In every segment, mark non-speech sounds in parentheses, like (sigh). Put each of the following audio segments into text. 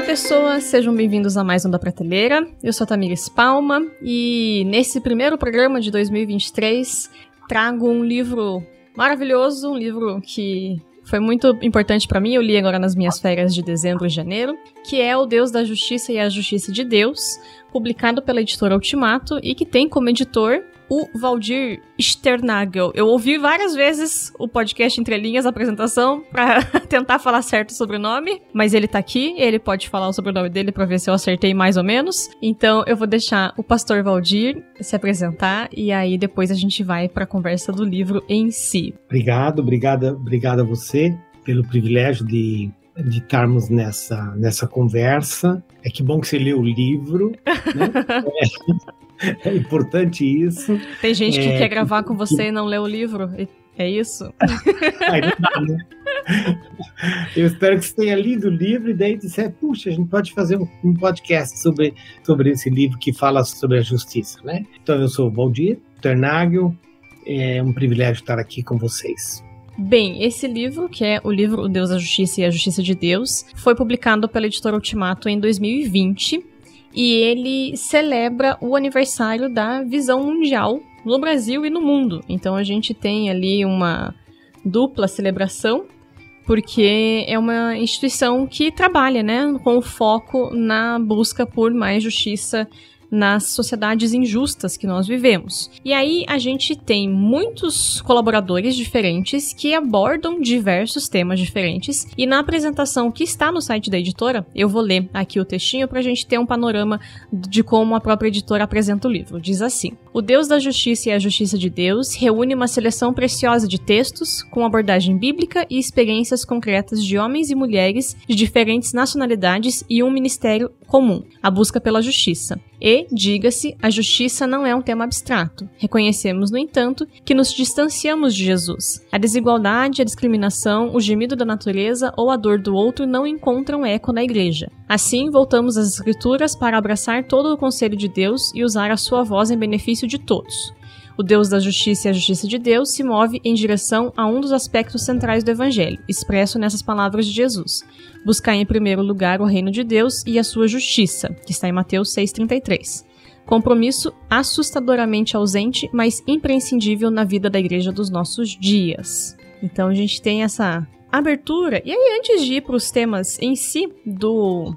Olá, pessoas, sejam bem-vindos a mais um da Prateleira. Eu sou a Tamires Palma e nesse primeiro programa de 2023 trago um livro maravilhoso, um livro que foi muito importante para mim, eu li agora nas minhas férias de dezembro e janeiro, que é O Deus da Justiça e a Justiça de Deus, publicado pela editora Ultimato e que tem como editor o Valdir Sternagel. Eu ouvi várias vezes o podcast Entre Linhas, a apresentação, (laughs) para tentar falar certo o sobrenome, mas ele tá aqui, ele pode falar o sobrenome dele para ver se eu acertei mais ou menos. Então eu vou deixar o pastor Valdir se apresentar e aí depois a gente vai para a conversa do livro em si. Obrigado, obrigada, obrigado a você pelo privilégio de de estarmos nessa, nessa conversa. É que bom que você leu o livro. Né? (laughs) (laughs) é, importante isso. Tem gente que é, quer gravar com você e não lê o livro. É isso? Aí não dá, né? Eu espero que você tenha lido o livro e daí disser, puxa, a gente pode fazer um, um, podcast sobre, sobre esse livro que fala sobre a justiça, né? Então eu sou o Valdir Ternagel, é um privilégio estar aqui com vocês. Bem, esse livro, que é o livro O Deus da Justiça e a Justiça de Deus, foi publicado pela editora Ultimato em 2020 e ele celebra o aniversário da visão mundial no Brasil e no mundo. Então a gente tem ali uma dupla celebração, porque é uma instituição que trabalha, né, com foco na busca por mais justiça nas sociedades injustas que nós vivemos. E aí a gente tem muitos colaboradores diferentes que abordam diversos temas diferentes. E na apresentação que está no site da editora, eu vou ler aqui o textinho para a gente ter um panorama de como a própria editora apresenta o livro. Diz assim: O Deus da Justiça e a Justiça de Deus reúne uma seleção preciosa de textos com abordagem bíblica e experiências concretas de homens e mulheres de diferentes nacionalidades e um ministério comum, a busca pela justiça. E, diga-se, a justiça não é um tema abstrato. Reconhecemos, no entanto, que nos distanciamos de Jesus. A desigualdade, a discriminação, o gemido da natureza ou a dor do outro não encontram eco na igreja. Assim, voltamos às Escrituras para abraçar todo o conselho de Deus e usar a sua voz em benefício de todos. O Deus da justiça e a justiça de Deus se move em direção a um dos aspectos centrais do Evangelho, expresso nessas palavras de Jesus: buscar em primeiro lugar o reino de Deus e a sua justiça, que está em Mateus 6,33. Compromisso assustadoramente ausente, mas imprescindível na vida da igreja dos nossos dias. Então a gente tem essa abertura. E aí, antes de ir para os temas em si do,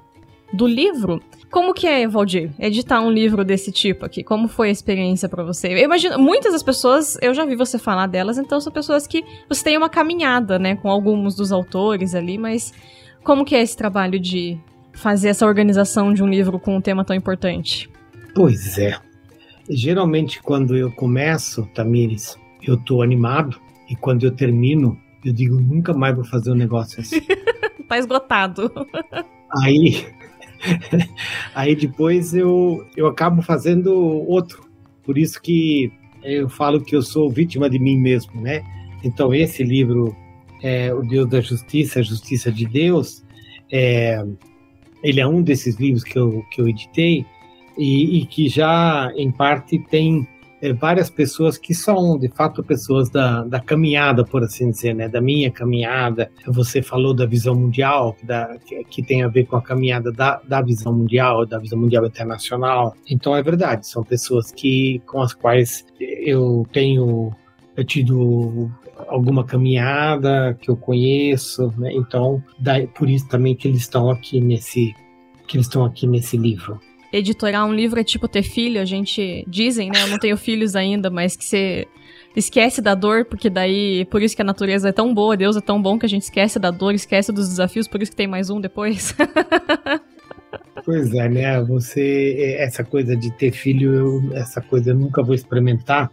do livro, como que é, Valdir, editar um livro desse tipo aqui? Como foi a experiência para você? Eu imagino, muitas das pessoas, eu já vi você falar delas, então são pessoas que você tem uma caminhada, né, com alguns dos autores ali, mas como que é esse trabalho de fazer essa organização de um livro com um tema tão importante? Pois é. Geralmente quando eu começo, Tamires, eu tô animado e quando eu termino, eu digo nunca mais vou fazer um negócio assim. (laughs) tá esgotado. Aí (laughs) Aí depois eu, eu acabo fazendo outro. Por isso que eu falo que eu sou vítima de mim mesmo, né? Então esse livro, é, O Deus da Justiça, a Justiça de Deus, é, ele é um desses livros que eu, que eu editei e, e que já, em parte, tem é, várias pessoas que são, de fato, pessoas da, da caminhada, por assim dizer, né? Da minha caminhada. Você falou da visão mundial, da, que, que, tem a ver com a caminhada da, da visão mundial, da visão mundial internacional. Então, é verdade, são pessoas que, com as quais eu tenho eu tido alguma caminhada que eu conheço, né? Então, daí, por isso também que eles estão aqui nesse que eles estão aqui nesse livro editorar um livro é tipo ter filho, a gente dizem, né? Eu não tenho filhos ainda, mas que você esquece da dor, porque daí, por isso que a natureza é tão boa, Deus é tão bom que a gente esquece da dor, esquece dos desafios, por isso que tem mais um depois. (laughs) pois é, né? Você, essa coisa de ter filho, eu, essa coisa eu nunca vou experimentar,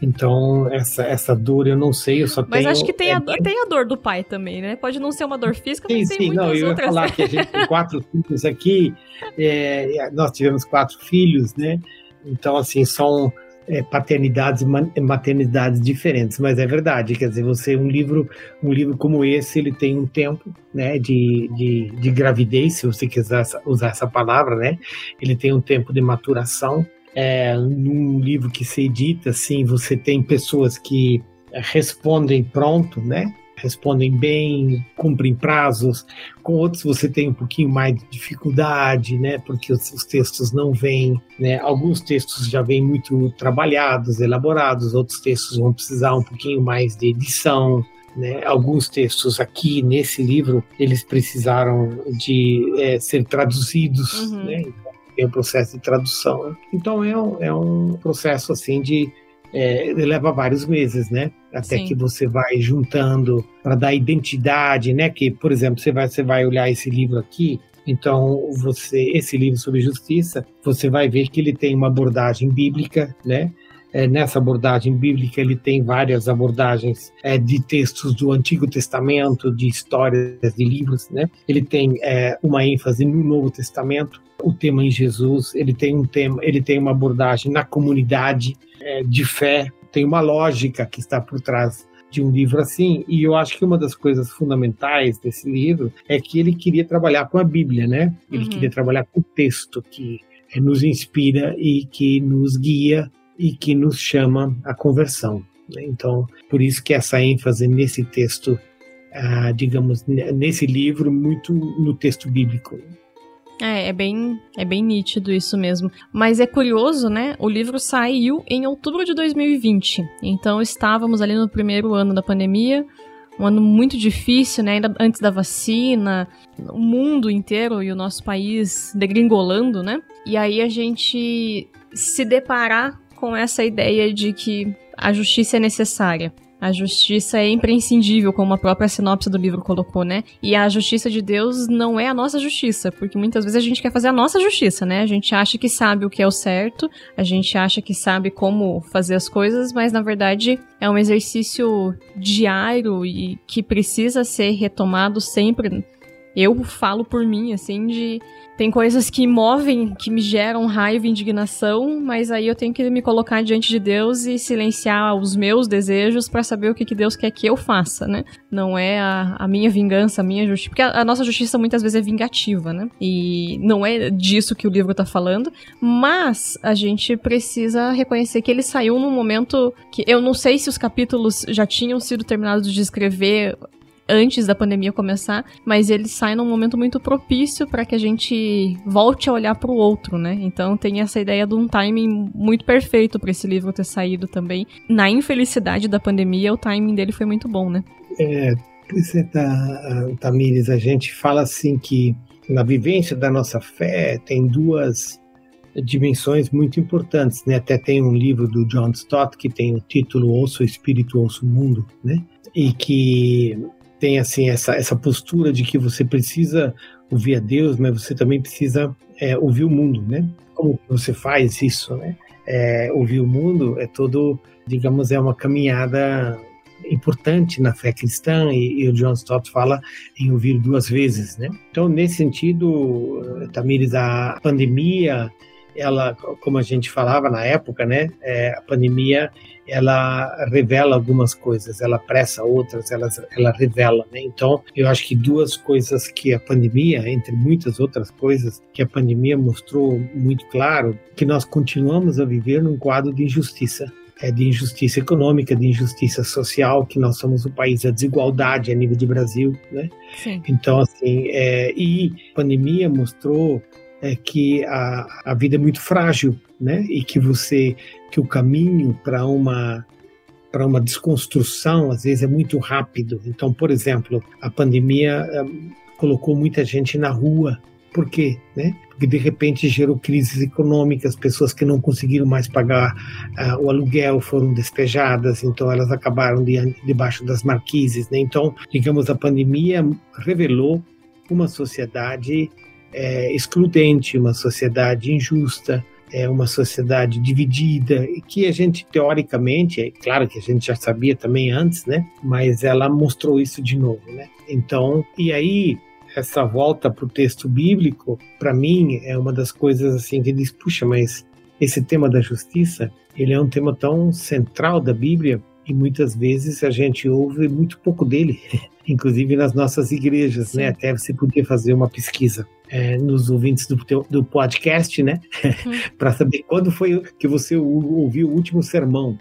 então, essa, essa dor eu não sei, eu só mas tenho... Mas acho que tem, é, a, tem a dor do pai também, né? Pode não ser uma dor física, sim, mas tem sim, muitas não, eu outras. ia falar que a gente tem quatro (laughs) filhos aqui, é, nós tivemos quatro filhos, né? Então, assim, são é, paternidades e maternidades diferentes, mas é verdade, quer dizer, você, um livro, um livro como esse, ele tem um tempo, né, de, de, de gravidez, se você quiser usar essa palavra, né? Ele tem um tempo de maturação, é, num livro que se edita, assim, você tem pessoas que respondem pronto, né? respondem bem, cumprem prazos. Com outros você tem um pouquinho mais de dificuldade, né? Porque os, os textos não vêm, né? Alguns textos já vêm muito trabalhados, elaborados, outros textos vão precisar um pouquinho mais de edição. Né, alguns textos aqui nesse livro eles precisaram de é, ser traduzidos, uhum. né, tem o processo de tradução. Então é um, é um processo assim de é, leva vários meses, né? Até Sim. que você vai juntando para dar identidade, né? Que, por exemplo, você vai, você vai olhar esse livro aqui, então você, esse livro sobre justiça, você vai ver que ele tem uma abordagem bíblica, né? É, nessa abordagem bíblica ele tem várias abordagens é, de textos do Antigo Testamento, de histórias de livros, né? Ele tem é, uma ênfase no Novo Testamento, o tema em Jesus, ele tem um tema, ele tem uma abordagem na comunidade é, de fé, tem uma lógica que está por trás de um livro assim, e eu acho que uma das coisas fundamentais desse livro é que ele queria trabalhar com a Bíblia, né? Ele uhum. queria trabalhar com o texto que é, nos inspira e que nos guia e que nos chama à conversão. Né? Então, por isso que essa ênfase nesse texto, ah, digamos, nesse livro, muito no texto bíblico. É, é bem, é bem nítido isso mesmo. Mas é curioso, né? O livro saiu em outubro de 2020. Então estávamos ali no primeiro ano da pandemia, um ano muito difícil, né? Ainda antes da vacina, o mundo inteiro e o nosso país degringolando, né? E aí a gente se deparar com essa ideia de que a justiça é necessária. A justiça é imprescindível, como a própria sinopse do livro colocou, né? E a justiça de Deus não é a nossa justiça, porque muitas vezes a gente quer fazer a nossa justiça, né? A gente acha que sabe o que é o certo, a gente acha que sabe como fazer as coisas, mas na verdade é um exercício diário e que precisa ser retomado sempre. Eu falo por mim, assim, de tem coisas que movem, que me geram raiva e indignação, mas aí eu tenho que me colocar diante de Deus e silenciar os meus desejos para saber o que, que Deus quer que eu faça, né? Não é a, a minha vingança, a minha justiça. Porque a, a, nossa justiça muitas vezes é vingativa, né? E não é disso que o livro tá falando, mas a gente precisa reconhecer que ele saiu num momento que eu não sei se os capítulos já tinham sido terminados de escrever antes da pandemia começar, mas ele sai num momento muito propício para que a gente volte a olhar para o outro, né? Então tem essa ideia de um timing muito perfeito para esse livro ter saído também. Na infelicidade da pandemia, o timing dele foi muito bom, né? É, você tá, Tamires, a gente fala assim que na vivência da nossa fé tem duas dimensões muito importantes, né? Até tem um livro do John Stott que tem o título Ouço o Espírito, Ouço o Mundo, né? E que tem assim essa, essa postura de que você precisa ouvir a Deus, mas você também precisa é, ouvir o mundo, né? Como você faz isso, né? É, ouvir o mundo é todo, digamos, é uma caminhada importante na fé cristã e, e, o John Stott fala em ouvir duas vezes, né? Então, nesse sentido, Tamires, a pandemia, ela, como a gente falava na época, né? É, a pandemia ela revela algumas coisas, ela pressa outras, ela, ela revela, né? Então, eu acho que duas coisas que a pandemia, entre muitas outras coisas, que a pandemia mostrou muito claro, que nós continuamos a viver num quadro de injustiça, é, de injustiça econômica, de injustiça social, que nós somos o país da desigualdade a nível de Brasil, né? Sim. Então, assim, é, e a pandemia mostrou é, que a, a vida é muito frágil, né? E que você que o caminho para uma para uma desconstrução às vezes é muito rápido. Então, por exemplo, a pandemia um, colocou muita gente na rua. Por quê? Né? Porque de repente gerou crises econômicas, pessoas que não conseguiram mais pagar uh, o aluguel foram despejadas, então elas acabaram de, debaixo das marquises. Né? Então, digamos, a pandemia revelou uma sociedade é, excludente, uma sociedade injusta, é uma sociedade dividida que a gente teoricamente, é claro que a gente já sabia também antes, né? Mas ela mostrou isso de novo, né? Então, e aí essa volta para o texto bíblico, para mim é uma das coisas assim que diz, puxa, mas esse tema da justiça, ele é um tema tão central da Bíblia e muitas vezes a gente ouve muito pouco dele, (laughs) inclusive nas nossas igrejas, né? Sim. né? Até você podia fazer uma pesquisa é, nos ouvintes do, teu, do podcast, né? Uhum. (laughs) para saber quando foi que você ouviu o último sermão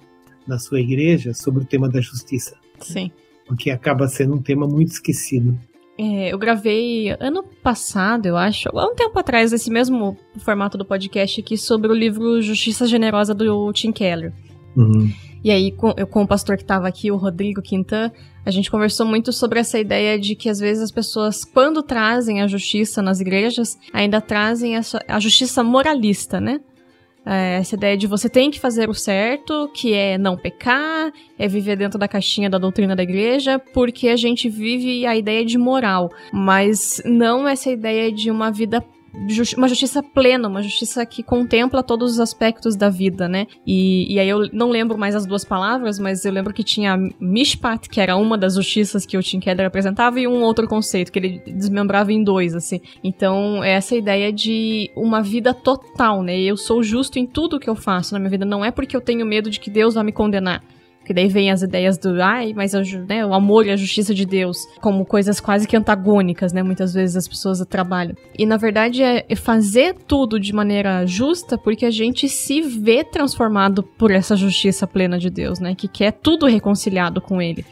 na sua igreja sobre o tema da justiça. Sim. porque acaba sendo um tema muito esquecido. É, eu gravei ano passado, eu acho, há um tempo atrás, esse mesmo formato do podcast aqui, sobre o livro Justiça Generosa do Tim Keller. Uhum. E aí, com, eu, com o pastor que estava aqui, o Rodrigo Quintan, a gente conversou muito sobre essa ideia de que às vezes as pessoas, quando trazem a justiça nas igrejas, ainda trazem a, justiça moralista, né? É, essa ideia de você tem que fazer o certo, que é não pecar, é viver dentro da caixinha da doutrina da igreja, porque a gente vive a ideia de moral, mas não essa ideia de uma vida uma justiça plena, uma justiça que contempla todos os aspectos da vida, né? E, e aí eu não lembro mais as duas palavras, mas eu lembro que tinha Mishpat, que era uma das justiças que o Tim Keller apresentava, e um outro conceito, que ele desmembrava em dois, assim. Então, é essa ideia de uma vida total, né? Eu sou justo em tudo que eu faço na minha vida, não é porque eu tenho medo de que Deus vai me condenar. Que daí vem as ideias do, ai, mas né, o amor e a justiça de Deus, como coisas quase que antagônicas, né? Muitas vezes as pessoas trabalham. E na verdade é fazer tudo de maneira justa porque a gente se vê transformado por essa justiça plena de Deus, né? Que quer tudo reconciliado com Ele.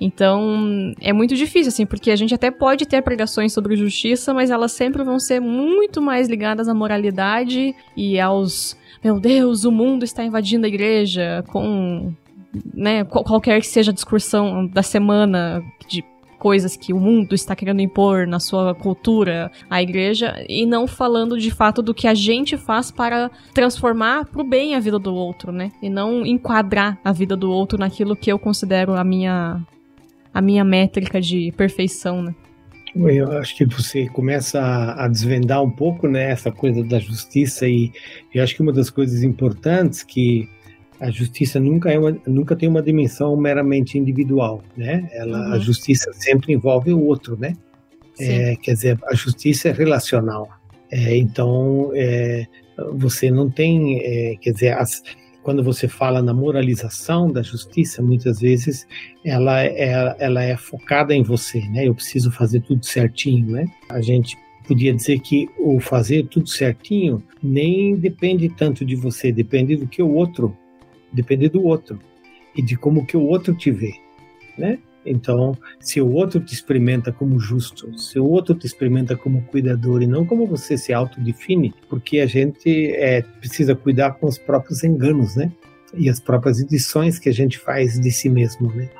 Então, é muito difícil, assim, porque a gente até pode ter pregações sobre justiça, mas elas sempre vão ser muito mais ligadas à moralidade e aos. Meu Deus, o mundo está invadindo a igreja com né, qualquer que seja a discussão da semana de coisas que o mundo está querendo impor na sua cultura, a igreja, e não falando de fato do que a gente faz para transformar para o bem a vida do outro, né? E não enquadrar a vida do outro naquilo que eu considero a minha a minha métrica de perfeição, né? Eu acho que você começa a desvendar um pouco né, essa coisa da justiça e eu acho que uma das coisas importantes que a justiça nunca, é uma, nunca tem uma dimensão meramente individual, né? Ela, uhum. A justiça sempre envolve o outro, né? É, quer dizer, a justiça é relacional. É, então, é, você não tem, é, quer dizer, as, quando você fala na moralização da justiça, muitas vezes ela é, ela é focada em você, né? Eu preciso fazer tudo certinho, né? A gente podia dizer que o fazer tudo certinho nem depende tanto de você, depende do que o outro depender do outro e de como que o outro te vê, né? Então, se o outro te experimenta como justo, se o outro te experimenta como cuidador e não como você se autodefine, porque a gente é, precisa cuidar com os próprios enganos, né? E as próprias edições que a gente faz de si mesmo, né?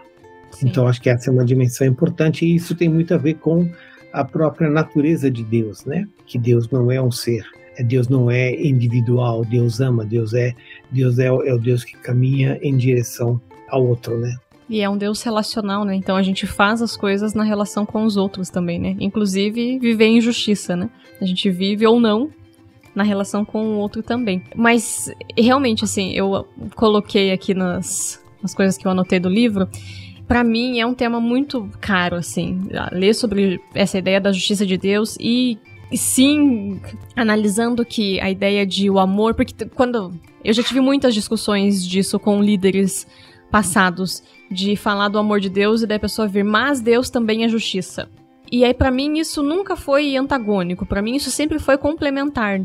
Sim. Então, acho que essa é uma dimensão importante e isso tem muito a ver com a própria natureza de Deus, né? Que Deus não é um ser Deus não é individual, Deus ama, Deus é Deus é, é o Deus que caminha em direção ao outro, né? E é um Deus relacional, né? Então a gente faz as coisas na relação com os outros também, né? Inclusive viver em justiça, né? A gente vive ou não na relação com o outro também. Mas realmente, assim, eu coloquei aqui nas, nas coisas que eu anotei do livro. Para mim é um tema muito caro, assim, ler sobre essa ideia da justiça de Deus e sim, analisando que a ideia de o amor, porque quando eu já tive muitas discussões disso com líderes passados, de falar do amor de Deus e da pessoa vir, mas Deus também é justiça. E aí para mim isso nunca foi antagônico, para mim isso sempre foi complementar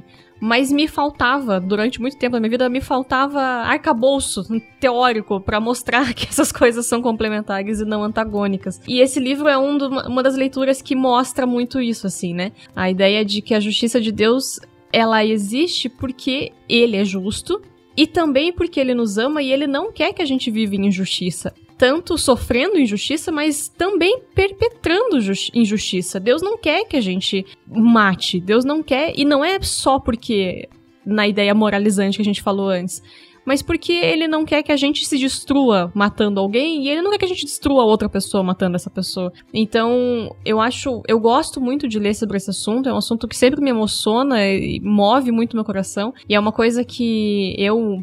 mas me faltava, durante muito tempo da minha vida, me faltava arcabouço teórico para mostrar (laughs) que essas coisas são complementares e não antagônicas. E esse livro é um do, uma das leituras que mostra muito isso, assim, né? A ideia de que a justiça de Deus ela existe porque ele é justo e também porque ele nos ama e ele não quer que a gente viva em injustiça tanto sofrendo injustiça, mas também perpetrando injustiça. Deus não quer que a gente mate. Deus não quer. E não é só porque. Na ideia moralizante que a gente falou antes mas porque ele não quer que a gente se destrua matando alguém e ele não quer que a gente destrua outra pessoa matando essa pessoa. Então, eu acho, eu gosto muito de ler sobre esse assunto, é um assunto que sempre me emociona e move muito meu coração, e é uma coisa que eu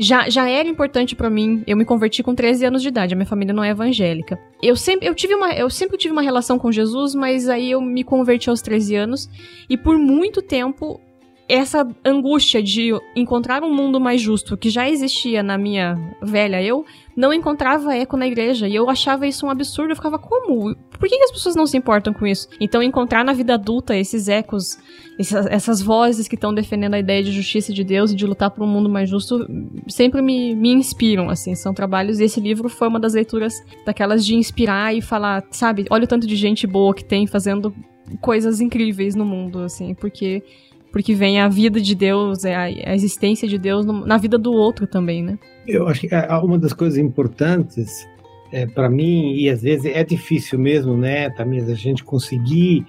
já, já era importante para mim. Eu me converti com 13 anos de idade, a minha família não é evangélica. Eu sempre, eu tive uma, eu sempre tive uma relação com Jesus, mas aí eu me converti aos 13 anos e por muito tempo essa angústia de encontrar um mundo mais justo que já existia na minha velha eu, não encontrava eco na igreja. E eu achava isso um absurdo. Eu ficava, como? Por que, as pessoas não se importam com isso? Então, encontrar na vida adulta esses ecos, essas, essas vozes que estão defendendo a ideia de justiça de Deus e de lutar por um mundo mais justo, sempre me, me inspiram, assim. São trabalhos. E esse livro foi uma das leituras daquelas de inspirar e falar, sabe, olha o tanto de gente boa que tem fazendo coisas incríveis no mundo, assim, porque porque vem a vida de Deus, é a, existência de Deus na vida do outro também, né? Eu acho que é, uma das coisas importantes é, para mim, e às vezes é difícil mesmo, né, também a gente conseguir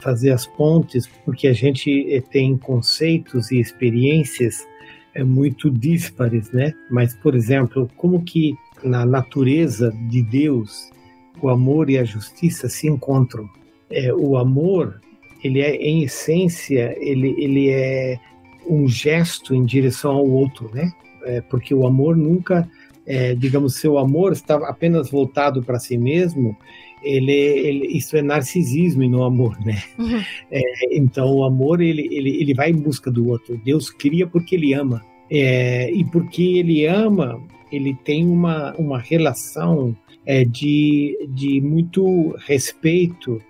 fazer as pontes, porque a gente é, tem conceitos e experiências é, muito díspares, né? Mas, por exemplo, como que na natureza de Deus o amor e a justiça se encontram? É, o amor ele é em essência ele, ele é um gesto em direção ao outro, né? É, porque o amor nunca, é, digamos, seu amor está apenas voltado para si mesmo. Ele, ele, isso é narcisismo e não amor, né? Uhum. (laughs) É, então o amor ele, ele, ele vai em busca do outro. Deus cria porque ele ama é, e porque ele ama, ele tem uma, uma relação é, de, de muito respeito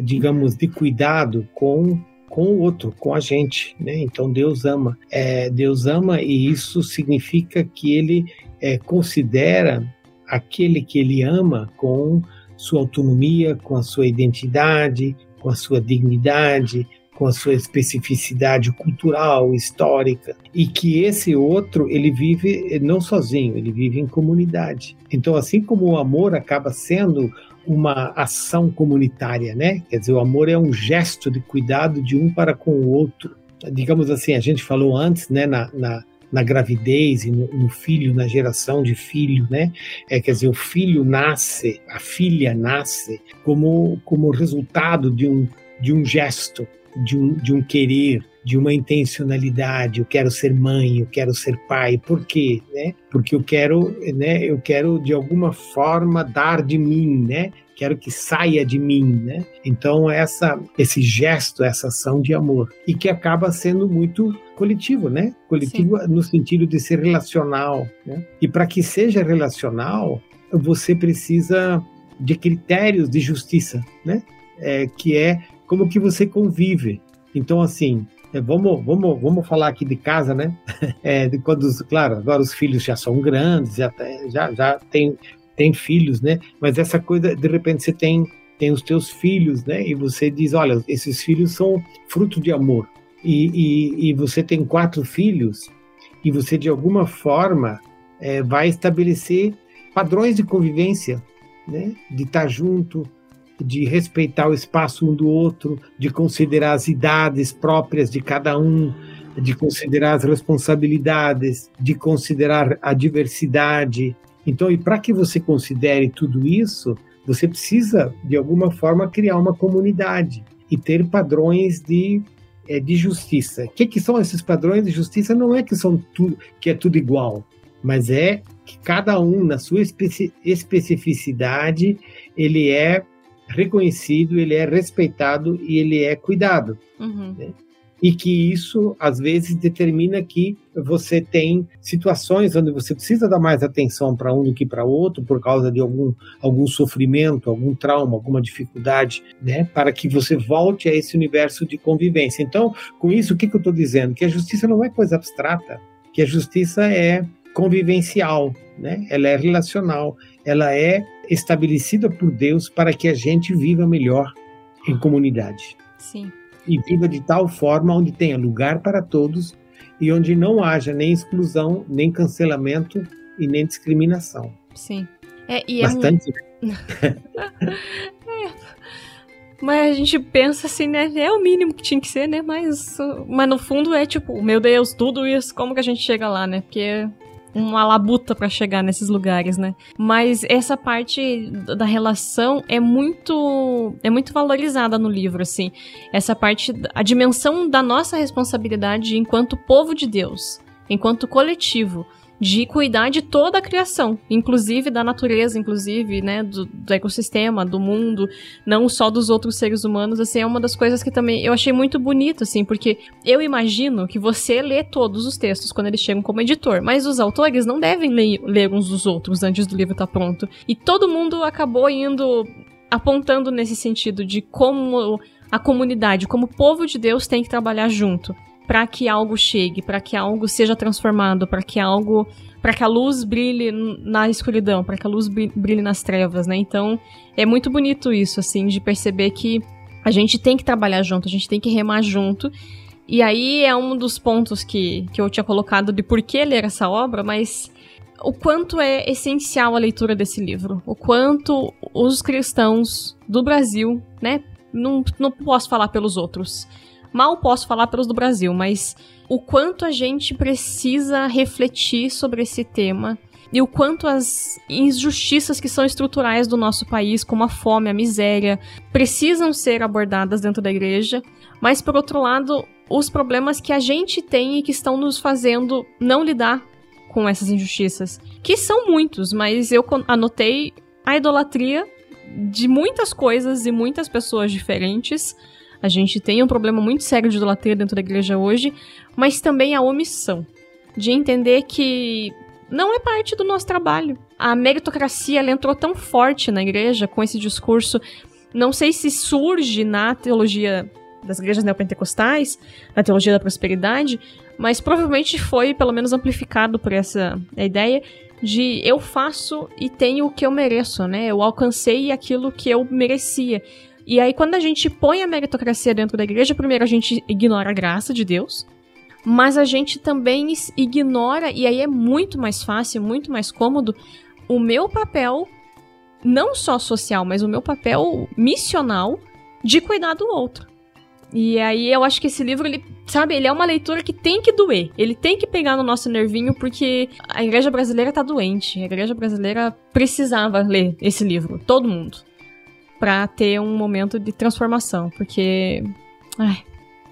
digamos, de cuidado com com o outro, com a gente, né? Então Deus ama, é, Deus ama e isso significa que Ele é, considera aquele que Ele ama com sua autonomia, com a sua identidade, com a sua dignidade, com a sua especificidade cultural, histórica, e que esse outro ele vive não sozinho, ele vive em comunidade. Então, assim como o amor acaba sendo uma ação comunitária, né? Quer dizer, o amor é um gesto de cuidado de um para com o outro. Digamos assim, a gente falou antes, né, na, na, na gravidez e no, no, filho, na geração de filho, né? É, quer dizer, o filho nasce, a filha nasce como, como resultado de um, de um gesto, de um, de um querer, de uma intencionalidade, eu quero ser mãe, eu quero ser pai. Por quê? Né? Porque eu quero, né, eu quero de alguma forma dar de mim, né? Quero que saia de mim, né? Então essa esse gesto, essa ação de amor e que acaba sendo muito coletivo, né? Coletivo Sim. no sentido de ser relacional, né? E para que seja relacional, você precisa de critérios de justiça, né? É, que é como que você convive. Então, assim, é, vamos, vamos, vamos falar aqui de casa, né? (laughs) É, de quando, claro, agora os filhos já são grandes, já, já, já tem, tem filhos, né? Mas essa coisa, de repente, você tem, tem os teus filhos, né? E você diz, olha, esses filhos são fruto de amor. E, e, e você tem quatro filhos e você, de alguma forma, é, vai estabelecer padrões de convivência, né? De estar junto, de respeitar o espaço um do outro, de considerar as idades próprias de cada um, de considerar as responsabilidades, de considerar a diversidade. Então, e para que você considere tudo isso, você precisa, de alguma forma, criar uma comunidade e ter padrões de, é, de justiça. O que, que são esses padrões de justiça? Não é que, são tudo, que é tudo igual, mas é que cada um, na sua especi especificidade, ele é reconhecido, ele é respeitado e ele é cuidado. Uhum. Né? E que isso, às vezes, determina que você tem situações onde você precisa dar mais atenção para um do que para outro, por causa de algum, algum sofrimento, algum trauma, alguma dificuldade, né? para que você volte a esse universo de convivência. Então, com isso, o que, que eu estou dizendo? Que a justiça não é coisa abstrata, que a justiça é convivencial, né? ela é relacional, ela é estabelecida por Deus para que a gente viva melhor em comunidade. Sim. E viva de tal forma onde tenha lugar para todos e onde não haja nem exclusão, nem cancelamento e nem discriminação. Sim. É, e Bastante. É, (laughs) é. Mas a gente pensa assim, né? É o mínimo que tinha que ser, né? Mas, mas no fundo é tipo, meu Deus, tudo isso, como que a gente chega lá, né? Porque uma labuta para chegar nesses lugares, né? Mas essa parte da relação é muito é muito valorizada no livro, assim. Essa parte a dimensão da nossa responsabilidade enquanto povo de Deus, enquanto coletivo de cuidar de toda a criação, inclusive da natureza, inclusive, né, do, do, ecossistema, do mundo, não só dos outros seres humanos, assim, é uma das coisas que também eu achei muito bonito, assim, porque eu imagino que você lê todos os textos quando eles chegam como editor, mas os autores não devem ler, ler uns dos outros antes do livro estar tá pronto. E todo mundo acabou indo apontando nesse sentido de como a comunidade, como o povo de Deus tem que trabalhar junto para que algo chegue, para que algo seja transformado, para que algo, para que a luz brilhe na escuridão, para que a luz brilhe nas trevas, né? Então, é muito bonito isso assim de perceber que a gente tem que trabalhar junto, a gente tem que remar junto. E aí é um dos pontos que, que eu tinha colocado de por que ler essa obra, mas o quanto é essencial a leitura desse livro, o quanto os cristãos do Brasil, né? Não, não posso falar pelos outros, Mal posso falar pelos do Brasil, mas o quanto a gente precisa refletir sobre esse tema e o quanto as injustiças que são estruturais do nosso país, como a fome, a miséria, precisam ser abordadas dentro da igreja, mas por outro lado, os problemas que a gente tem e que estão nos fazendo não lidar com essas injustiças, que são muitos, mas eu anotei a idolatria de muitas coisas e muitas pessoas diferentes a gente tem um problema muito sério de idolatria dentro da igreja hoje, mas também a omissão de entender que não é parte do nosso trabalho. A meritocracia entrou tão forte na igreja com esse discurso. Não sei se surge na teologia das igrejas neopentecostais, na teologia da prosperidade, mas provavelmente foi pelo menos amplificado por essa ideia de eu faço e tenho o que eu mereço, né? Eu alcancei aquilo que eu merecia. E aí, quando a gente põe a meritocracia dentro da igreja, primeiro a gente ignora a graça de Deus, mas a gente também ignora, e aí é muito mais fácil, muito mais cômodo, o meu papel, não só social, mas o meu papel missional de cuidar do outro. E aí eu acho que esse livro, ele, sabe, ele é uma leitura que tem que doer. Ele tem que pegar no nosso nervinho, porque a igreja brasileira tá doente. A igreja brasileira precisava ler esse livro. Todo mundo para ter um momento de transformação, porque. Ai,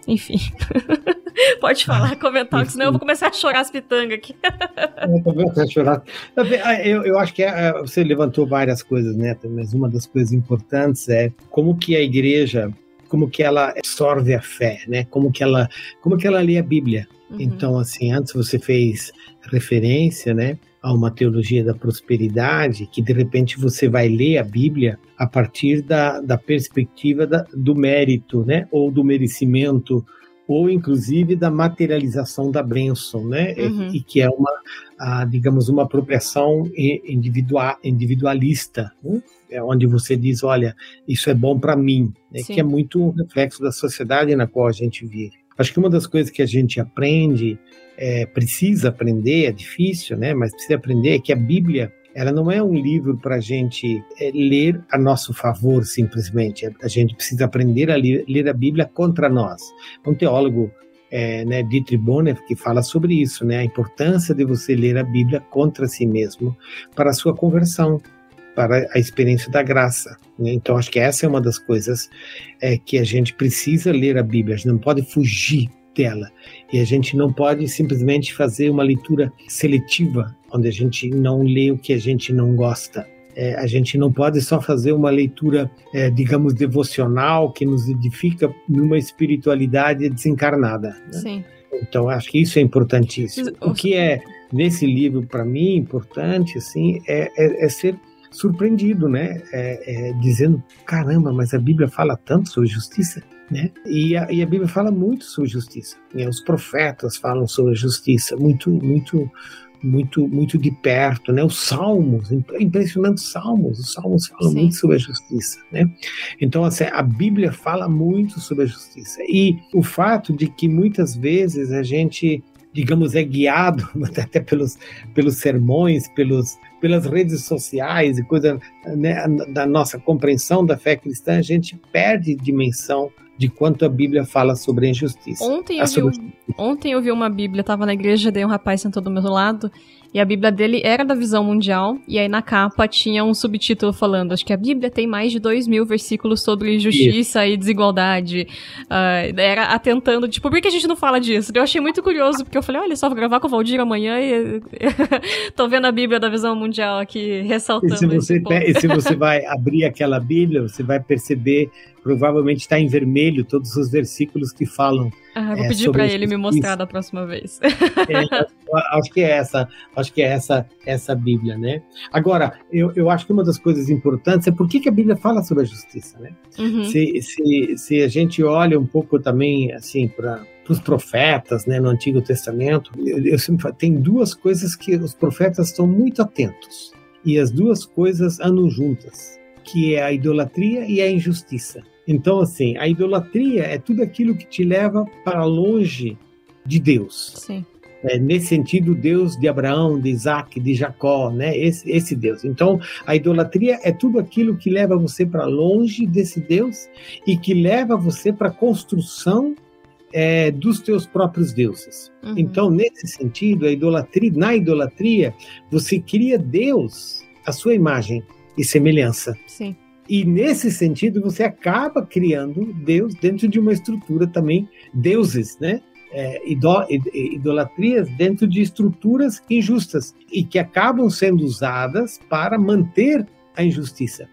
enfim. (laughs) Pode falar, comentar, senão eu vou começar a chorar as pitangas aqui. eu vou começar a chorar. Eu, eu acho que é, é, você levantou várias coisas, né? Mas uma das coisas importantes é como que a igreja, como que ela absorve a fé, né? Como que ela, como que ela lê a Bíblia. Uhum. Então, assim, antes você fez referência, né? A uma teologia da prosperidade, que de repente você vai ler a Bíblia a partir da, da perspectiva da, do mérito, né? Ou do merecimento, ou inclusive da materialização da bênção, né? Uhum. E, e, que é uma, a, digamos, uma apropriação individual, individualista, né? é onde você diz, olha, isso é bom para mim, né? que é muito um reflexo da sociedade na qual a gente vive. Acho que uma das coisas que a gente aprende é, precisa aprender, é difícil, né? Mas precisa aprender que a Bíblia ela não é um livro para a gente é, ler a nosso favor, simplesmente. A gente precisa aprender a ler, ler a Bíblia contra nós. Um teólogo, é, né, Dietrich Bonhoeffer, que fala sobre isso, né? A importância de você ler a Bíblia contra si mesmo para a sua conversão, para a experiência da graça. Né? Então, acho que essa é uma das coisas é, que a gente precisa ler a Bíblia. A gente não pode fugir E a gente não pode simplesmente fazer uma leitura seletiva, onde a gente não lê o que a gente não gosta. É, a gente não pode só fazer uma leitura, é, digamos, devocional, que nos edifica numa espiritualidade desencarnada. Né? Sim. Então, acho que isso é importantíssimo. O que é, nesse livro, para mim, importante, assim, é, é, é ser surpreendido, né? É, é, dizendo, caramba, mas a Bíblia fala tanto sobre justiça. Né? E, a, e a Bíblia fala muito sobre justiça. Né? Os profetas falam sobre justiça, muito, muito, muito, muito de perto, né? Os salmos, impressionantes salmos. Os salmos falam Sim. muito sobre a justiça, né? Então, assim, a Bíblia fala muito sobre a justiça e o fato de que muitas vezes a gente digamos, é guiado (laughs) até pelos, pelos sermões, pelos, pelas redes sociais e coisa né, da nossa compreensão da fé cristã, a gente perde dimensão de quanto a Bíblia fala sobre a injustiça. Ontem eu, vi, ontem eu vi uma Bíblia, estava na igreja, daí um rapaz sentou do meu lado e a Bíblia dele era da visão mundial, e aí na capa tinha um subtítulo falando: acho que a Bíblia tem mais de dois mil versículos sobre justiça Isso. e desigualdade. Uh, era atentando, tipo, por que a gente não fala disso? Eu achei muito curioso, porque eu falei: olha só, vou gravar com o Valdir amanhã e (laughs) tô vendo a Bíblia da visão mundial aqui ressaltando. E se você, e se você vai abrir aquela Bíblia, você vai perceber provavelmente está em vermelho todos os versículos que falam. Ah, vou é, pedir para ele me mostrar da próxima vez. É, acho que é essa, acho que é essa, essa Bíblia, né? Agora, eu, eu acho que uma das coisas importantes é por que, que a Bíblia fala sobre a justiça, né? Uhum. Se, se, se a gente olha um pouco também, assim, para os profetas, né, no Antigo Testamento, eu, eu sempre falo, tem duas coisas que os profetas estão muito atentos e as duas coisas andam juntas que é a idolatria e a injustiça. Então, assim, a idolatria é tudo aquilo que te leva para longe de Deus. Sim. É, nesse sentido, Deus de Abraão, de Isaac, de Jacó, né? Esse, esse Deus. Então, a idolatria é tudo aquilo que leva você para longe desse Deus e que leva você para a construção é, dos teus próprios deuses. Uhum. Então, nesse sentido, a idolatria, na idolatria, você cria Deus à sua imagem e semelhança. Sim. E nesse sentido, você acaba criando Deus dentro de uma estrutura também, deuses, né? É, idolatrias dentro de estruturas injustas e que acabam sendo usadas para manter a injustiça.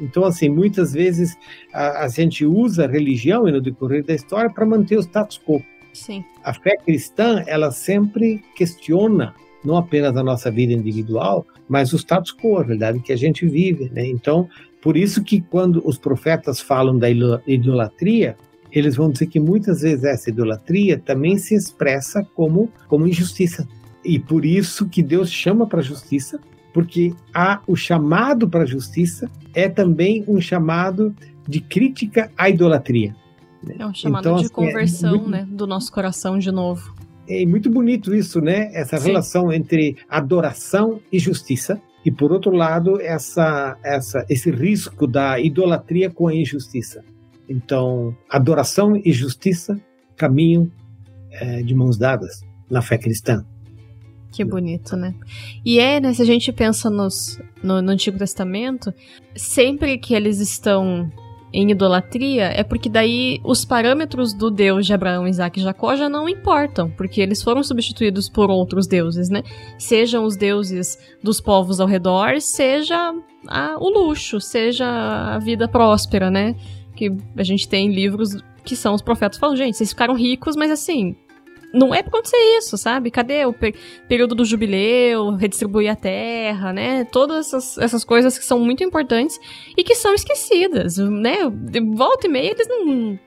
Então, assim, muitas vezes a, a gente usa a religião e no decorrer da história para manter o status quo. Sim. A fé cristã, ela sempre questiona não apenas a nossa vida individual, mas o status quo, a verdade que a gente vive. Né? Então, por isso que quando os profetas falam da idolatria, eles vão dizer que muitas vezes essa idolatria também se expressa como, como injustiça. E por isso que Deus chama para a justiça, porque há o chamado para a justiça é também um chamado de crítica à idolatria. Né? É um chamado então, de assim, é conversão é muito... né, do nosso coração de novo. É muito bonito isso, né? Essa Sim. relação entre adoração e justiça. E por outro lado, essa, essa, esse risco da idolatria com a injustiça. Então, adoração e justiça caminham é, de mãos dadas na fé cristã. Que bonito, né? E é, né, se a gente pensa nos, no, no Antigo Testamento, sempre que eles estão em idolatria é porque daí os parâmetros do Deus de Abraão, Isaac e Jacó já não importam, porque eles foram substituídos por outros deuses, né? Sejam os deuses dos povos ao redor, seja a, o luxo, seja a vida próspera, né? Que a gente tem livros que são os profetas falando, gente, vocês ficaram ricos, mas assim, não é pra acontecer isso, sabe? Cadê o período do jubileu, redistribuir a terra, né? Todas essas, essas coisas que são muito importantes e que são esquecidas, né? De volta e meia eles não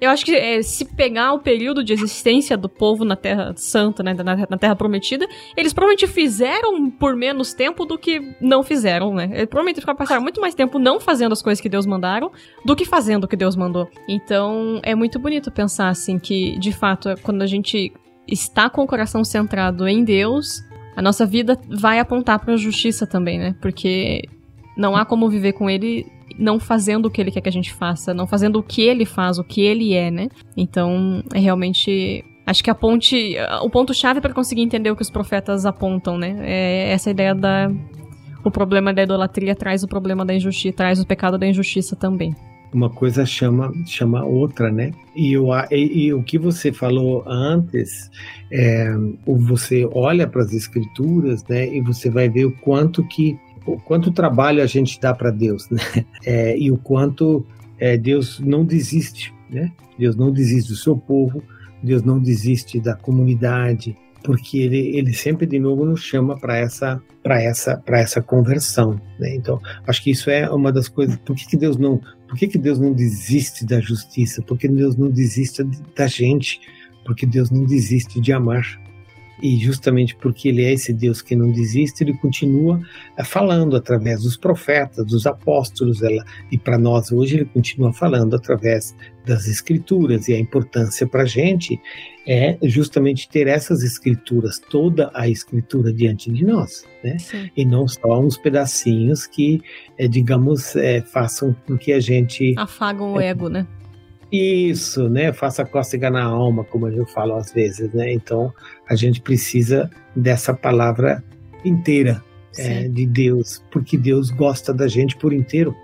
eu acho que é, se pegar o período de existência do povo na Terra Santa, né, na, na, Terra Prometida, eles provavelmente fizeram por menos tempo do que não fizeram, né? Eles provavelmente passaram muito mais tempo não fazendo as coisas que Deus mandaram do que fazendo o que Deus mandou. Então, é muito bonito pensar assim que, de fato, quando a gente está com o coração centrado em Deus, a nossa vida vai apontar para a justiça também, né? Porque não há como viver com ele não fazendo o que ele quer que a gente faça, não fazendo o que ele faz, o que ele é, né? Então, é realmente acho que a ponte, o ponto chave para conseguir entender o que os profetas apontam, né? É essa ideia da o problema da idolatria traz o problema da injustiça, traz o pecado da injustiça também. Uma coisa chama chama outra, né? E, eu, e, e o que você falou antes, é, você olha para as escrituras, né? E você vai ver o quanto que o quanto trabalho a gente dá para Deus, né? É, e o quanto é, Deus não desiste, né? Deus não desiste do seu povo, Deus não desiste da comunidade, porque ele, ele sempre de novo nos chama para essa para essa para essa conversão, né? Então acho que isso é uma das coisas. Por que, que Deus não por que, que Deus não desiste da justiça? Por que Deus não desiste da gente? Porque Deus não desiste de amar. E justamente porque ele é esse Deus que não desiste, ele continua eh, falando através dos profetas, dos apóstolos, ela, e para nós hoje ele continua falando através das escrituras. E a importância para a gente é justamente ter essas escrituras, toda a escritura diante de nós, né? E não só uns pedacinhos que, é, digamos, é, façam com que a gente. Afagam o ego, né? Isso, né? Faça cócega na alma, como eu falo às vezes, né? Então a gente precisa dessa palavra inteira é, de Deus, porque Deus gosta da gente por inteiro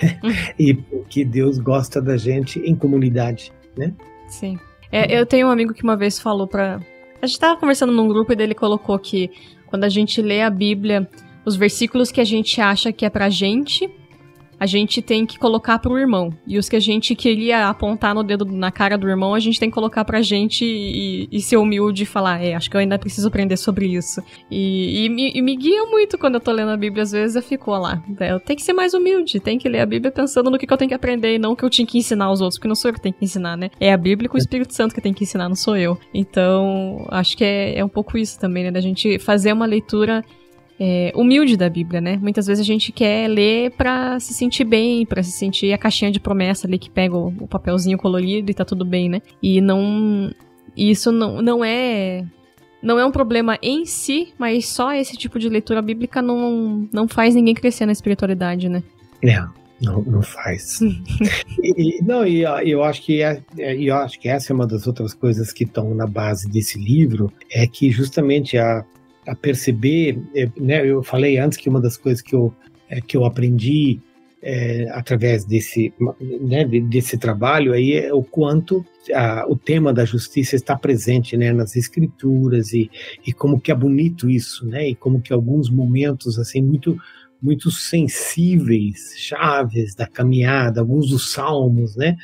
(laughs) e porque Deus gosta da gente em comunidade, né? Sim. É, eu tenho um amigo que uma vez falou para a gente tava conversando num grupo e dele colocou que quando a gente lê a Bíblia, os versículos que a gente acha que é pra gente, a gente tem que colocar pro irmão. E os que a gente queria apontar no dedo na cara do irmão, a gente tem que colocar pra gente e, e ser humilde e falar, é, acho que eu ainda preciso aprender sobre isso. E, e, me, e, me, guia muito quando eu tô lendo a Bíblia, às vezes eu fico lá. Eu tenho que ser mais humilde, tem que ler a Bíblia pensando no que, que eu tenho que aprender e não que eu tinha que ensinar aos outros, porque não sou eu que tenho que ensinar, né? É a Bíblia com o Espírito Santo que tem que ensinar, não sou eu. Então, acho que é, é um pouco isso também, né? Da gente fazer uma leitura é, humilde da Bíblia, né? Muitas vezes a gente quer ler para se sentir bem, para se sentir a caixinha de promessa ali que pega o, o, papelzinho colorido e tá tudo bem, né? E não. Isso não, não é. Não é um problema em si, mas só esse tipo de leitura bíblica não, não faz ninguém crescer na espiritualidade, né? É, não, não faz. (laughs) e, não, e eu acho que é, é, eu acho que essa é uma das outras coisas que estão na base desse livro, é que justamente a a perceber, é, né, eu falei antes que uma das coisas que eu, é, que eu aprendi é, através desse, né, desse trabalho aí é o quanto a, o tema da justiça está presente né, nas escrituras e, e como que é bonito isso, né, e como que alguns momentos assim muito muito sensíveis, chaves da caminhada, alguns dos salmos, né,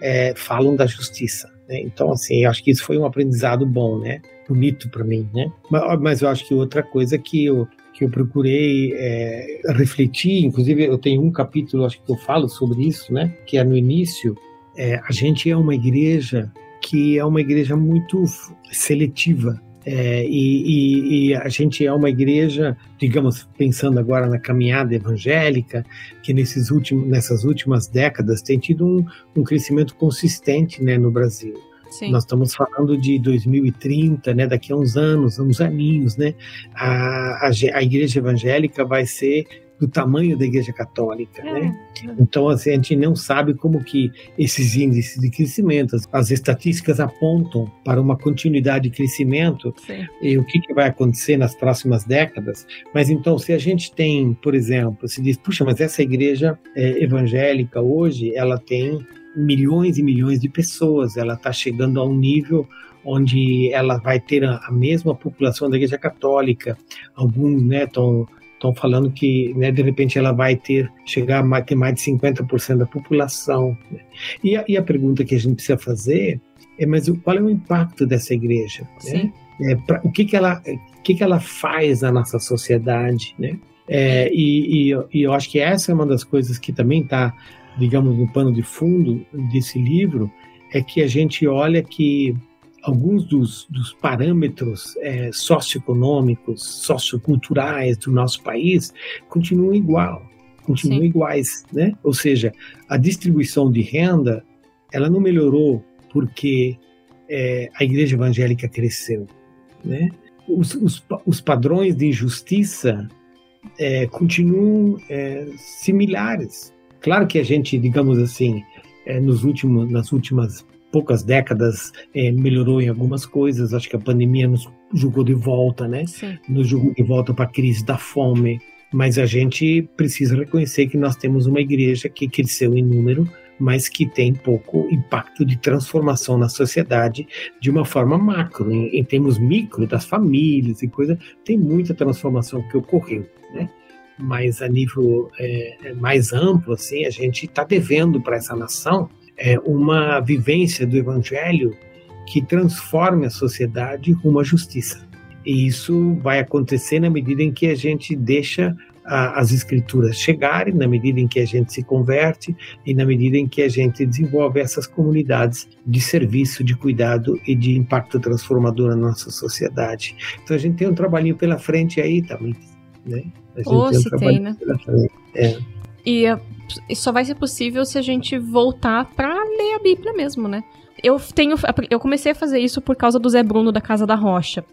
é, falam da justiça. Né? Então, assim, acho que isso foi um aprendizado bom, né? Bonito para mim, né? Mas, mas, eu acho que outra coisa que eu que eu procurei é, refletir, inclusive eu tenho um capítulo, acho que eu falo sobre isso, né? Que é no início, é, a gente é uma igreja que é uma igreja muito seletiva. É, e, e, e, a gente é uma igreja, digamos, pensando agora na caminhada evangélica, que nesses últimos, nessas últimas décadas tem tido um, um crescimento consistente né, no Brasil. Sim. Nós estamos falando de 2030, né? Daqui a uns anos, uns aninhos, né? A, a, a igreja evangélica vai ser do tamanho da igreja católica, é. né? Então, assim, a gente não sabe como que esses índices de crescimento, as estatísticas apontam para uma continuidade de crescimento Sim. e o que, que, vai acontecer nas próximas décadas. Mas então, se a gente tem, por exemplo, se diz, puxa, mas essa igreja é, evangélica hoje, ela tem milhões e milhões de pessoas. Ela está chegando a um nível onde ela vai ter a, a mesma população da Igreja Católica. Alguns estão né, estão falando que né, de repente ela vai ter chegar a ter mais de 50% da população. Né? E, a, e, a, pergunta que a gente precisa fazer é mas qual é o impacto dessa igreja? Né? É, pra, o que que ela o que que ela faz na nossa sociedade, né? É, e, e, e, eu acho que essa é uma das coisas que também está digamos, no pano de fundo desse livro, é que a gente olha que alguns dos, dos parâmetros é, socioeconômicos, socioculturais do nosso país continuam igual, continuam Sim. iguais, né? Ou seja, a distribuição de renda, ela não melhorou porque é, a igreja evangélica cresceu, né? Os, os, os padrões de injustiça é, continuam é, similares, Claro que a gente, digamos assim, é, nos últimos, nas últimas poucas décadas é, melhorou em algumas coisas. Acho que a pandemia nos jogou de volta, né? Sim. Nos jogou de volta para a crise da fome. Mas a gente precisa reconhecer que nós temos uma igreja que cresceu em número, mas que tem pouco impacto de transformação na sociedade de uma forma macro. Em, em termos micro, das famílias e coisa, tem muita transformação que ocorreu, né? Mas a nível é, é, mais amplo, assim, a gente está devendo para essa nação é, uma vivência do Evangelho que transforme a sociedade rumo à justiça. E isso vai acontecer na medida em que a gente deixa a, as escrituras chegarem, na medida em que a gente se converte e na medida em que a gente desenvolve essas comunidades de serviço, de cuidado e de impacto transformador na nossa sociedade. Então a gente tem um trabalhinho pela frente aí também, né? Ou se tem, né? É. E, e só vai ser possível se a gente voltar para ler a Bíblia mesmo, né? Eu tenho, eu comecei a fazer isso por causa do Zé Bruno da Casa da Rocha.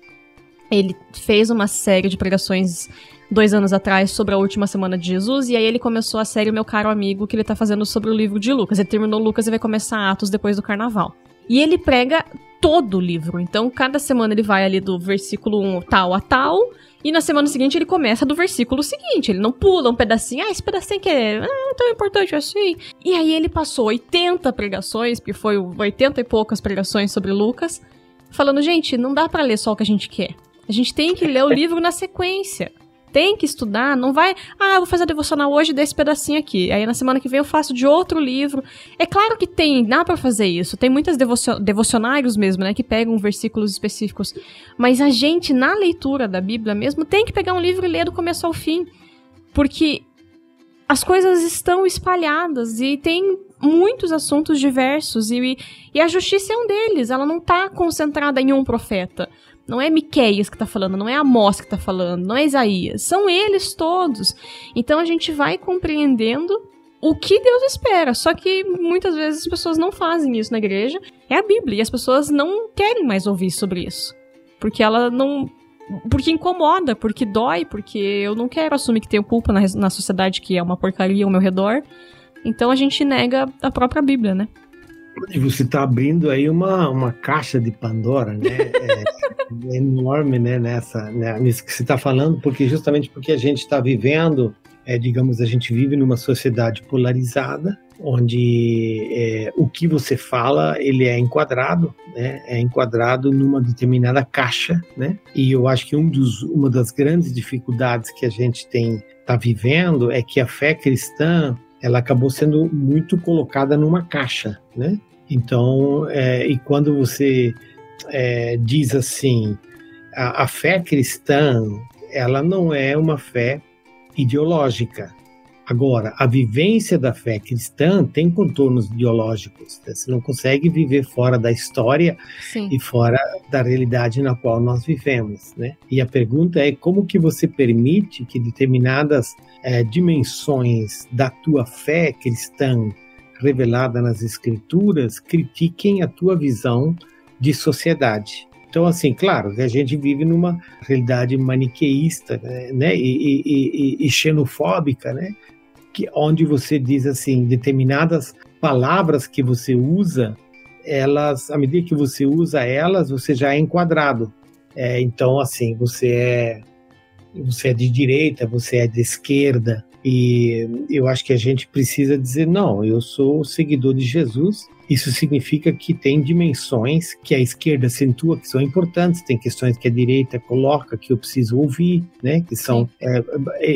Ele fez uma série de pregações dois anos atrás sobre a última semana de Jesus, e aí ele começou a série Meu Caro Amigo, que ele tá fazendo sobre o livro de Lucas. Ele terminou Lucas e vai começar Atos depois do carnaval. E ele prega todo o livro. Então, cada semana ele vai ali do versículo 1 tal a tal, e na semana seguinte ele começa do versículo seguinte. Ele não pula um pedacinho, ah, esse pedacinho que é ah, tão importante assim. E aí ele passou 80 pregações, porque foi 80 e poucas pregações sobre Lucas, falando, gente, não dá para ler só o que a gente quer. A gente tem que ler o livro na sequência tem que estudar, não vai, ah, vou fazer a devocional hoje desse pedacinho aqui, aí na semana que vem eu faço de outro livro. É claro que tem, dá para fazer isso. Tem muitas devocio devocionários mesmo, né, que pegam versículos específicos, mas a gente na leitura da Bíblia mesmo tem que pegar um livro e ler do começo ao fim, porque as coisas estão espalhadas e tem muitos assuntos diversos e, e a justiça é um deles. Ela não está concentrada em um profeta. Não é Miqueias que está falando, não é Amós que está falando, não é Isaías. São eles todos. Então a gente vai compreendendo o que Deus espera. Só que muitas vezes as pessoas não fazem isso na igreja. É a Bíblia. E as pessoas não querem mais ouvir sobre isso. Porque ela não. Porque incomoda, porque dói, porque eu não quero assumir que tenho culpa na, na sociedade que é uma porcaria ao meu redor. Então a gente nega a própria Bíblia, né? Você está abrindo aí uma, uma caixa de Pandora, né? É, enorme, né? Nessa, né, nisso que você está falando, porque justamente porque a gente está vivendo, é, digamos, a gente vive numa sociedade polarizada, onde é, o que você fala ele é enquadrado, né? É enquadrado numa determinada caixa, né? E eu acho que um dos, uma das grandes dificuldades que a gente tem está vivendo é que a fé cristã ela acabou sendo muito colocada numa caixa, né? Então, é, e quando você é, diz assim, a, a fé cristã, ela não é uma fé ideológica, Agora, a vivência da fé cristã tem contornos ideológicos. Né? Você não consegue viver fora da história Sim. e fora da realidade na qual nós vivemos, né? E a pergunta é como que você permite que determinadas é, dimensões da tua fé cristã revelada nas escrituras critiquem a tua visão de sociedade. Então, assim, claro, a gente vive numa realidade maniqueísta, né, e, e, e, e xenofóbica, né, que, onde você diz assim, determinadas palavras que você usa, elas, à medida que você usa elas, você já é enquadrado. É, então, assim, você é você é de direita, você é de esquerda, e eu acho que a gente precisa dizer: não, eu sou seguidor de Jesus isso significa que tem dimensões que a esquerda acentua que são importantes, tem questões que a direita coloca que eu preciso ouvir, né? Que são é,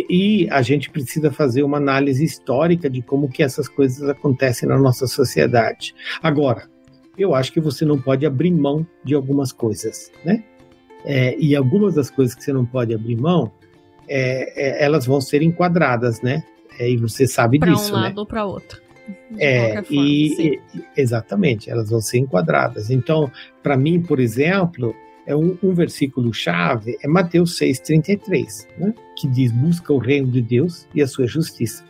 e a gente precisa fazer uma análise histórica de como que essas coisas acontecem na nossa sociedade. Agora, eu acho que você não pode abrir mão de algumas coisas, né? É, e algumas das coisas que você não pode abrir mão, é, é elas vão ser enquadradas, né? É, e você sabe pra disso, um né? lado ou para outro é, forma, e, exatamente, elas vão ser enquadradas. Então, para mim, por exemplo, é um, um versículo chave é Mateus 6:33, né, que diz: "Busca o reino de Deus e a sua justiça,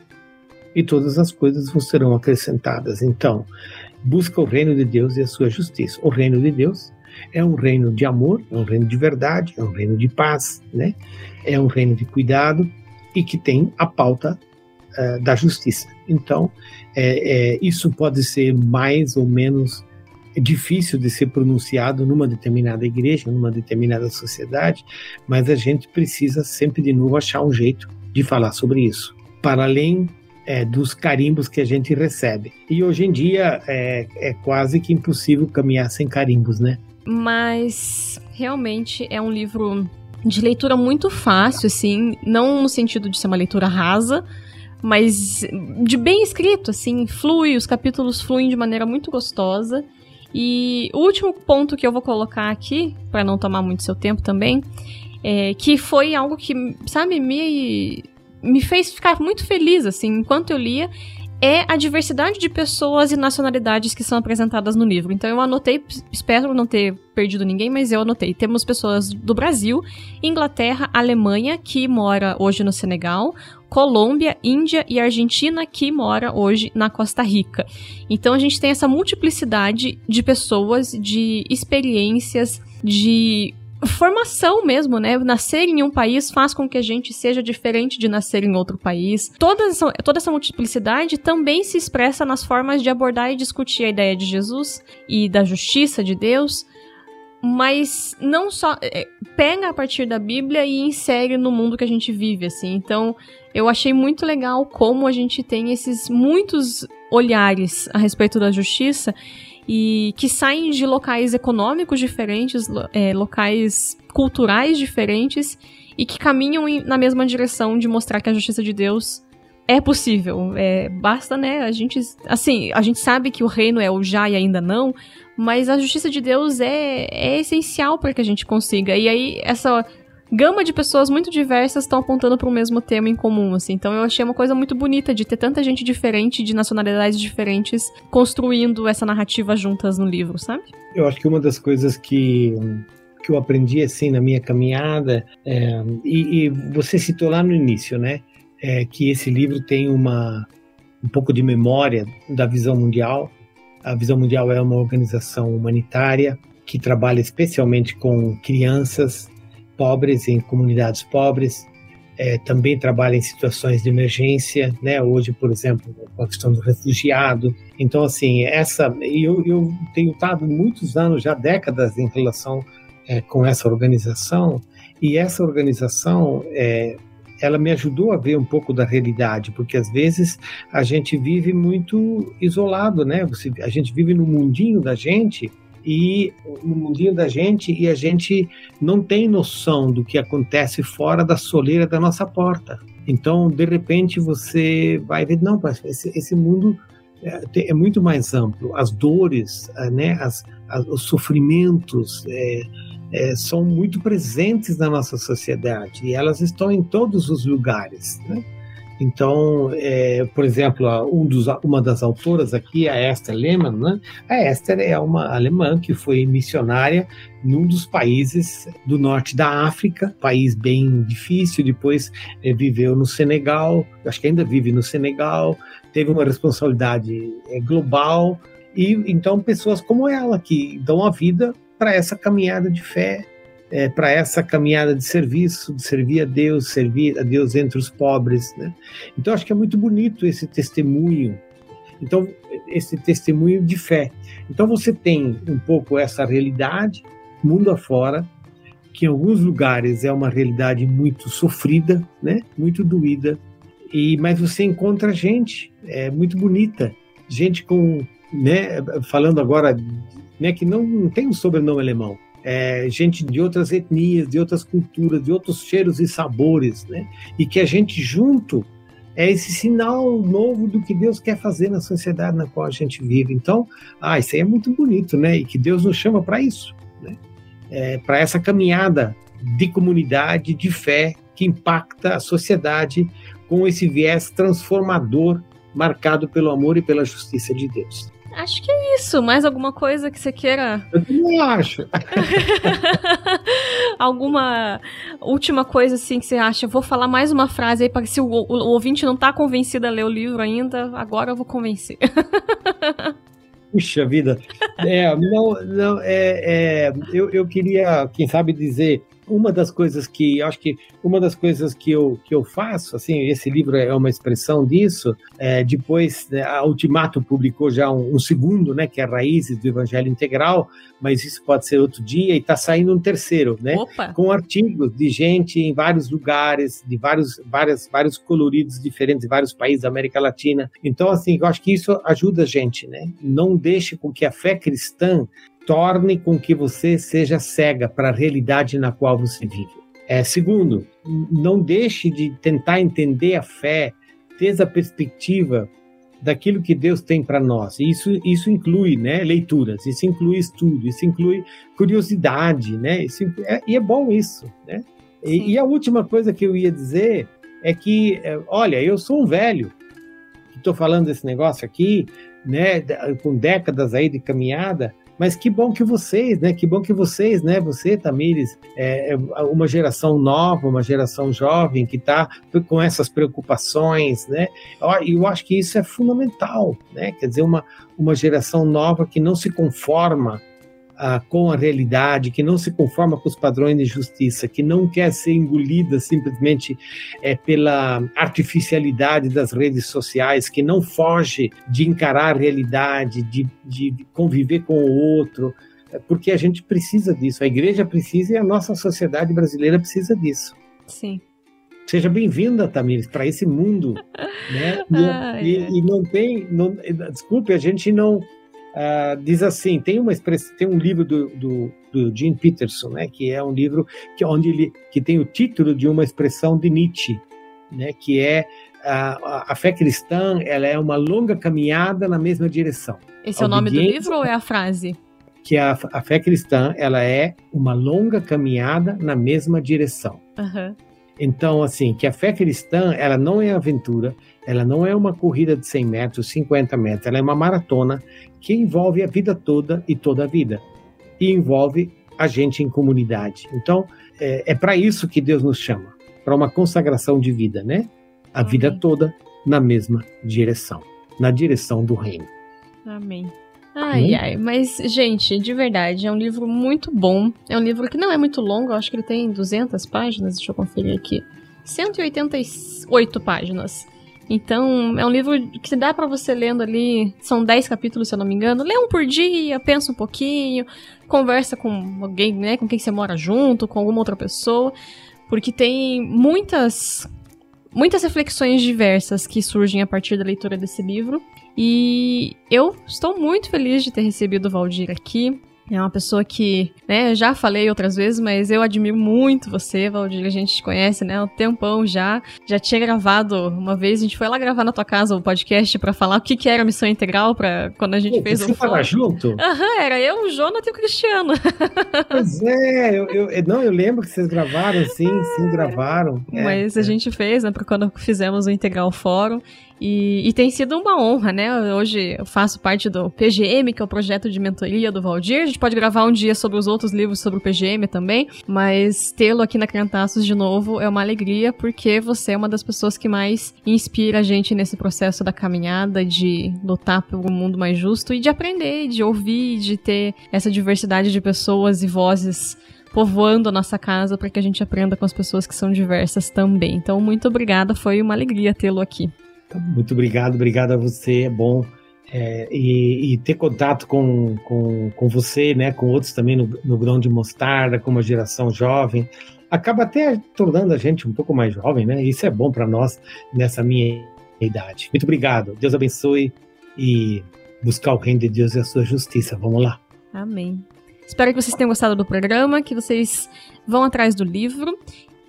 e todas as coisas vos serão acrescentadas". Então, busca o reino de Deus e a sua justiça. O reino de Deus é um reino de amor, é um reino de verdade, é um reino de paz, né? É um reino de cuidado e que tem a pauta uh, da justiça. Então, é, é, isso pode ser mais ou menos difícil de ser pronunciado numa determinada igreja, numa determinada sociedade, mas a gente precisa sempre de novo achar um jeito de falar sobre isso, para além é, dos carimbos que a gente recebe. E hoje em dia é, é quase que impossível caminhar sem carimbos, né? Mas realmente é um livro de leitura muito fácil, assim, não no sentido de ser uma leitura rasa, mas de bem escrito, assim, flui, os capítulos fluem de maneira muito gostosa. E o último ponto que eu vou colocar aqui, para não tomar muito seu tempo também, é que foi algo que, sabe, me, me fez ficar muito feliz, assim, enquanto eu lia, é a diversidade de pessoas e nacionalidades que são apresentadas no livro. Então eu anotei, espero não ter perdido ninguém, mas eu anotei. Temos pessoas do Brasil, Inglaterra, Alemanha, que mora hoje no Senegal, Colômbia, Índia e Argentina, que mora hoje na Costa Rica. Então a gente tem essa multiplicidade de pessoas, de experiências, de formação mesmo, né? Nascer em um país faz com que a gente seja diferente de nascer em outro país. Toda essa, toda essa multiplicidade também se expressa nas formas de abordar e discutir a ideia de Jesus e da justiça de Deus, mas não só é, pega a partir da Bíblia e insere no mundo que a gente vive, assim. Então, eu achei muito legal como a gente tem esses muitos olhares a respeito da justiça e que saem de locais econômicos diferentes, é, locais culturais diferentes e que caminham na mesma direção de mostrar que a justiça de Deus é possível. É, basta, né? A gente, assim, a gente sabe que o reino é o já e ainda não, mas a justiça de Deus é, é essencial para que a gente consiga. E aí essa gama de pessoas muito diversas estão apontando para o mesmo tema em comum, assim. Então eu achei uma coisa muito bonita de ter tanta gente diferente, de nacionalidades diferentes, construindo essa narrativa juntas no livro, sabe? Eu acho que uma das coisas que que eu aprendi assim na minha caminhada é, e, e, você citou lá no início, né, é, que esse livro tem uma um pouco de memória da visão mundial. A visão mundial é uma organização humanitária que trabalha especialmente com crianças pobres, em comunidades pobres, é, também trabalha em situações de emergência, né? Hoje, por exemplo, com a questão do refugiado. Então, assim, essa eu, eu tenho estado muitos anos, já décadas, em relação é, com essa organização e essa organização é, ela me ajudou a ver um pouco da realidade, porque às vezes a gente vive muito isolado, né? Você, a gente vive no mundinho da gente e no mundinho da gente e a gente não tem noção do que acontece fora da soleira da nossa porta. Então, de repente, você vai ver, não, esse, esse mundo é, é, muito mais amplo. As dores, é, né, as, as, os sofrimentos é, é, são muito presentes na nossa sociedade e elas estão em todos os lugares. Né? Então, é, por exemplo, um dos, uma das autoras aqui, a Esther Lehmann, né? a Esther é uma alemã que foi missionária num dos países do norte da África, país bem difícil, depois é, viveu no Senegal, acho que ainda vive no Senegal, teve uma responsabilidade é, global, e então pessoas como ela que dão a vida para essa caminhada de fé é, para essa caminhada de serviço, de servir a Deus, servir a Deus entre os pobres. Né? Então, acho que é muito bonito esse testemunho. Então, esse testemunho de fé. Então, você tem um pouco essa realidade, mundo afora, que em alguns lugares é uma realidade muito sofrida, né? muito doída, e mas você encontra gente é, muito bonita, gente com, né, falando agora, né, que não, não tem um sobrenome alemão, é, gente de outras etnias, de outras culturas, de outros cheiros e sabores, né? E que a gente junto é esse sinal novo do que Deus quer fazer na sociedade na qual a gente vive. Então, ah, isso aí é muito bonito, né? E que Deus nos chama para isso, né? É, para essa caminhada de comunidade, de fé que impacta a sociedade com esse viés transformador marcado pelo amor e pela justiça de Deus. Acho que é isso. Mais alguma coisa que você queira? Eu também acho. (laughs) alguma última coisa assim que você acha? Vou falar mais uma frase aí para se o, o, o, ouvinte não tá convencido a ler o livro ainda, agora eu vou convencer. (laughs) Puxa vida. É, não, não, é, é eu, eu queria, quem sabe, dizer uma das coisas que acho que uma das coisas que eu, que eu faço, assim, esse livro é uma expressão disso. É, depois, né, a Ultimato publicou já um, um, segundo, né, que é Raízes do Evangelho Integral, mas isso pode ser outro dia, e está saindo um terceiro, né, Opa. com artigos de gente em vários lugares, de vários, várias, vários coloridos diferentes, de vários países da América Latina. Então, assim, eu acho que isso ajuda a gente, né? Não deixe com que a fé cristã torne com que você seja cega para a realidade na qual você vive. É, segundo, não deixe de tentar entender a fé desde a perspectiva daquilo que Deus tem para nós. Isso, isso inclui né, leituras, isso inclui estudo, isso inclui curiosidade, né? Isso, é, e é bom isso, né? E, e, a última coisa que eu ia dizer é que, é, olha, eu sou um velho estou falando desse negócio aqui, né, com décadas aí de caminhada, mas que bom que vocês, né? Que bom que vocês, né? Você, Tamires, é, é uma geração nova, uma geração jovem que está com essas preocupações, né? E eu acho que isso é fundamental, né? Quer dizer, uma, uma geração nova que não se conforma ah, com a realidade, que não se conforma com os padrões de justiça, que não quer ser engolida simplesmente é, pela artificialidade das redes sociais, que não foge de encarar a realidade, de, de conviver com o outro, é porque a gente precisa disso, a igreja precisa e a nossa sociedade brasileira precisa disso. Sim. Seja bem-vinda, Tamires, para esse mundo. (laughs) né? E, e, e, não tem. Não, desculpe, a gente não. Uh, diz assim, tem uma tem um livro do, do, do, Jim Peterson, né, que é um livro que onde ele que tem o título de uma expressão de Nietzsche, né, que é a, a fé cristã, ela é uma longa caminhada na mesma direção. Esse é o nome do livro ou é a frase? Que a, a fé cristã, ela é uma longa caminhada na mesma direção. Uhum. Então, assim, que a fé cristã, ela não é aventura, ela não é uma corrida de 100 metros, 50 metros, ela é uma maratona que envolve a vida toda e toda a vida. E envolve a gente em comunidade. Então, é, é para isso que Deus nos chama, para uma consagração de vida, né? A Amém. vida toda na mesma direção, na direção do reino. Amém. Ai, hum? ai, mas, gente, de verdade, é um livro muito bom. É um livro que não é muito longo, eu acho que ele tem 200 páginas, deixa eu conferir aqui. 188 páginas. Então, é um livro que dá para você lendo ali, são 10 capítulos, se eu não me engano. Lê um por dia, pensa um pouquinho, conversa com alguém, né, com quem você mora junto, com alguma outra pessoa, porque tem muitas muitas reflexões diversas que surgem a partir da leitura desse livro. E eu estou muito feliz de ter recebido o Valdir aqui. É uma pessoa que, né, já falei outras vezes, mas eu admiro muito você, Valdir. A gente te conhece, né, há um tempão já. Já tinha gravado uma vez, a gente foi lá gravar na tua casa o podcast para falar o que, que era a missão integral para quando a gente Pô, fez você o. Você tava junto? Aham, era eu, o Jonathan e o Cristiano. (laughs) Pois é, eu, eu, não, eu lembro que vocês gravaram, sim, sim, gravaram. É, mas é. a gente fez, né, para quando fizemos o Integral Fórum. E, e, tem sido uma honra, né? Hoje eu faço parte do PGM, que é o projeto de mentoria do Valdir. A gente pode gravar um dia sobre os outros livros sobre o PGM também, mas tê-lo aqui na Criantaços de novo é uma alegria, porque você é uma das pessoas que mais inspira a gente nesse processo da caminhada, de lutar por um mundo mais justo e de aprender, de ouvir, de ter essa diversidade de pessoas e vozes povoando a nossa casa para que a gente aprenda com as pessoas que são diversas também. Então, muito obrigada, foi uma alegria tê-lo aqui. Muito obrigado, obrigado a você, é bom. É, e, e, ter contato com, com, com você, né, com outros também no, no grão de mostarda, com uma geração jovem, acaba até tornando a gente um pouco mais jovem, né? Isso é bom para nós nessa minha idade. Muito obrigado. Deus abençoe e buscar o reino de Deus e a sua justiça. Vamos lá. Amém. Espero que vocês tenham gostado do programa, que vocês vão atrás do livro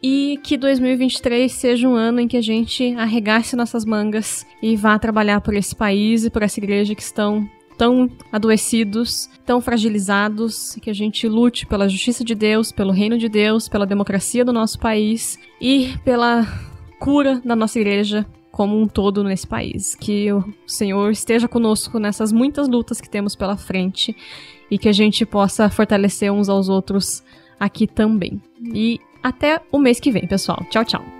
e que 2023 seja um ano em que a gente arregace nossas mangas e vá trabalhar por esse país e por essa igreja que estão tão adoecidos, tão fragilizados, que a gente lute pela justiça de Deus, pelo reino de Deus, pela democracia do nosso país e pela cura da nossa igreja como um todo nesse país. Que o Senhor esteja conosco nessas muitas lutas que temos pela frente e que a gente possa fortalecer uns aos outros aqui também. E até o mês que vem, pessoal. Tchau, tchau.